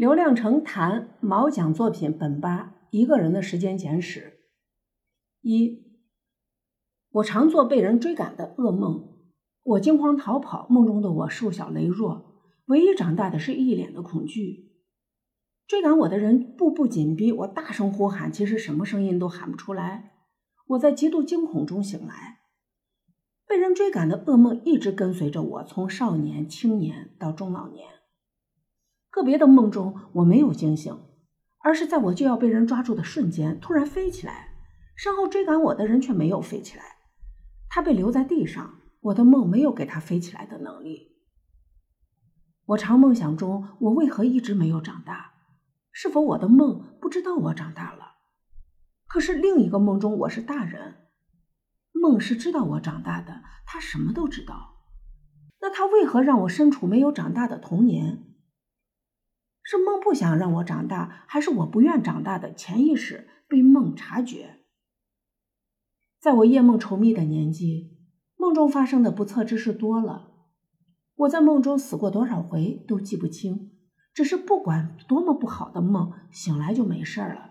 刘亮程谈毛讲作品本八一个人的时间简史。一，我常做被人追赶的噩梦，我惊慌逃跑，梦中的我瘦小羸弱，唯一长大的是一脸的恐惧。追赶我的人步步紧逼，我大声呼喊，其实什么声音都喊不出来。我在极度惊恐中醒来，被人追赶的噩梦一直跟随着我，从少年、青年到中老年。个别的梦中我没有惊醒，而是在我就要被人抓住的瞬间突然飞起来。身后追赶我的人却没有飞起来，他被留在地上。我的梦没有给他飞起来的能力。我常梦想中，我为何一直没有长大？是否我的梦不知道我长大了？可是另一个梦中我是大人，梦是知道我长大的，他什么都知道。那他为何让我身处没有长大的童年？是梦不想让我长大，还是我不愿长大的潜意识被梦察觉？在我夜梦稠密的年纪，梦中发生的不测之事多了。我在梦中死过多少回都记不清，只是不管多么不好的梦，醒来就没事了。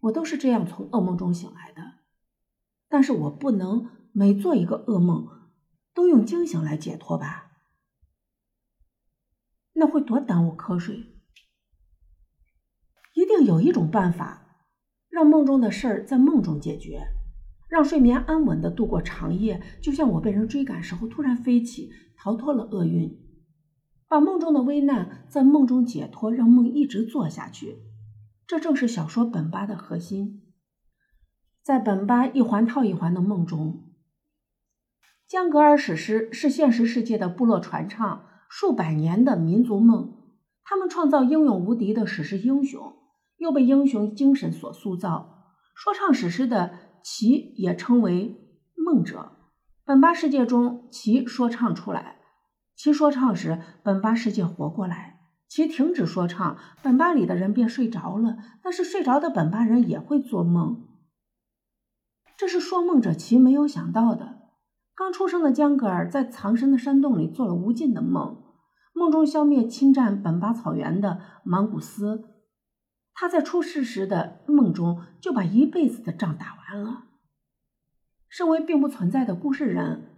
我都是这样从噩梦中醒来的，但是我不能每做一个噩梦都用惊醒来解脱吧？那会多耽误瞌睡。一定有一种办法。让梦中的事儿在梦中解决，让睡眠安稳的度过长夜，就像我被人追赶时候突然飞起，逃脱了厄运，把梦中的危难在梦中解脱，让梦一直做下去。这正是小说本巴的核心。在本巴一环套一环的梦中，江格尔史诗是现实世界的部落传唱数百年的民族梦，他们创造英勇无敌的史诗英雄。又被英雄精神所塑造，说唱史诗的其也称为梦者。本巴世界中，其说唱出来，其说唱时，本巴世界活过来；其停止说唱，本巴里的人便睡着了。但是睡着的本巴人也会做梦，这是说梦者其没有想到的。刚出生的江格尔在藏身的山洞里做了无尽的梦，梦中消灭侵占本巴草原的芒古斯。他在出事时的梦中就把一辈子的仗打完了。身为并不存在的故事人，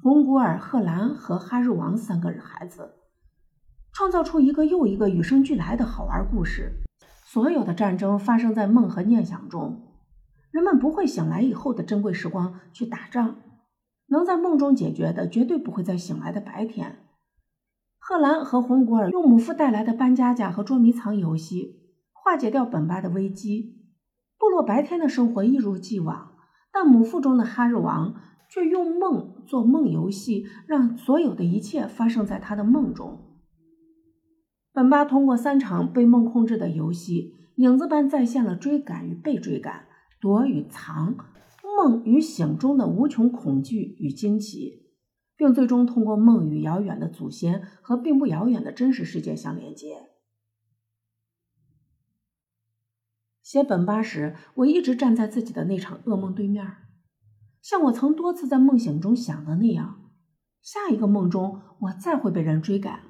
红古尔、贺兰和哈日王三个孩子，创造出一个又一个与生俱来的好玩故事。所有的战争发生在梦和念想中，人们不会醒来以后的珍贵时光去打仗，能在梦中解决的，绝对不会在醒来的白天。贺兰和红古尔用母父带来的搬家家和捉迷藏游戏。化解掉本巴的危机，部落白天的生活一如既往，但母腹中的哈日王却用梦做梦游戏，让所有的一切发生在他的梦中。本巴通过三场被梦控制的游戏，影子般再现了追赶与被追赶、躲与藏、梦与醒中的无穷恐惧与惊奇，并最终通过梦与遥远的祖先和并不遥远的真实世界相连接。写本八时，我一直站在自己的那场噩梦对面，像我曾多次在梦醒中想的那样，下一个梦中我再会被人追赶，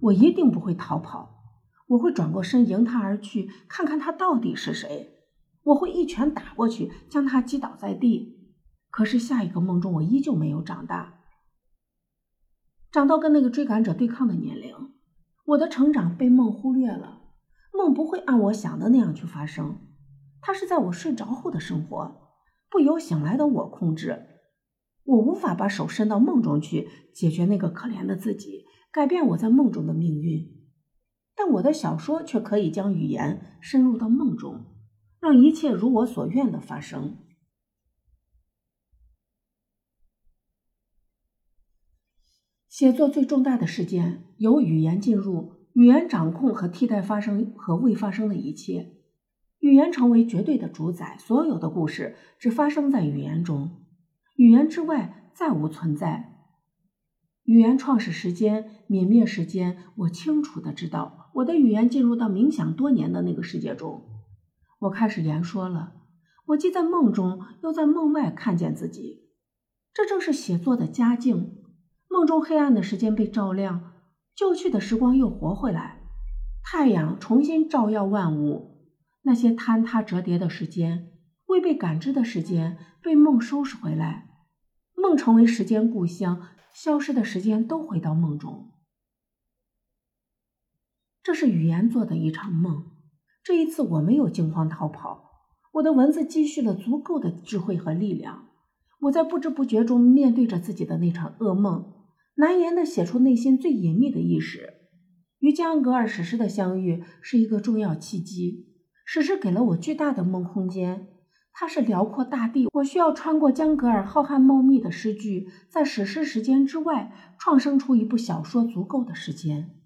我一定不会逃跑，我会转过身迎他而去，看看他到底是谁，我会一拳打过去，将他击倒在地。可是下一个梦中，我依旧没有长大，长到跟那个追赶者对抗的年龄，我的成长被梦忽略了。梦不会按我想的那样去发生，它是在我睡着后的生活，不由醒来的我控制。我无法把手伸到梦中去解决那个可怜的自己，改变我在梦中的命运。但我的小说却可以将语言深入到梦中，让一切如我所愿的发生。写作最重大的事件由语言进入。语言掌控和替代发生和未发生的一切，语言成为绝对的主宰。所有的故事只发生在语言中，语言之外再无存在。语言创始时间、泯灭时间，我清楚的知道。我的语言进入到冥想多年的那个世界中，我开始言说了。我既在梦中，又在梦外看见自己。这正是写作的佳境。梦中黑暗的时间被照亮。旧去的时光又活回来，太阳重新照耀万物，那些坍塌折叠的时间，未被感知的时间，被梦收拾回来，梦成为时间故乡，消失的时间都回到梦中。这是语言做的一场梦。这一次我没有惊慌逃跑，我的文字积蓄了足够的智慧和力量。我在不知不觉中面对着自己的那场噩梦，难言的写出内心最隐秘的意识。与江格尔史诗的相遇是一个重要契机，史诗给了我巨大的梦空间。它是辽阔大地，我需要穿过江格尔浩瀚茂密的诗句，在史诗时间之外创生出一部小说足够的时间。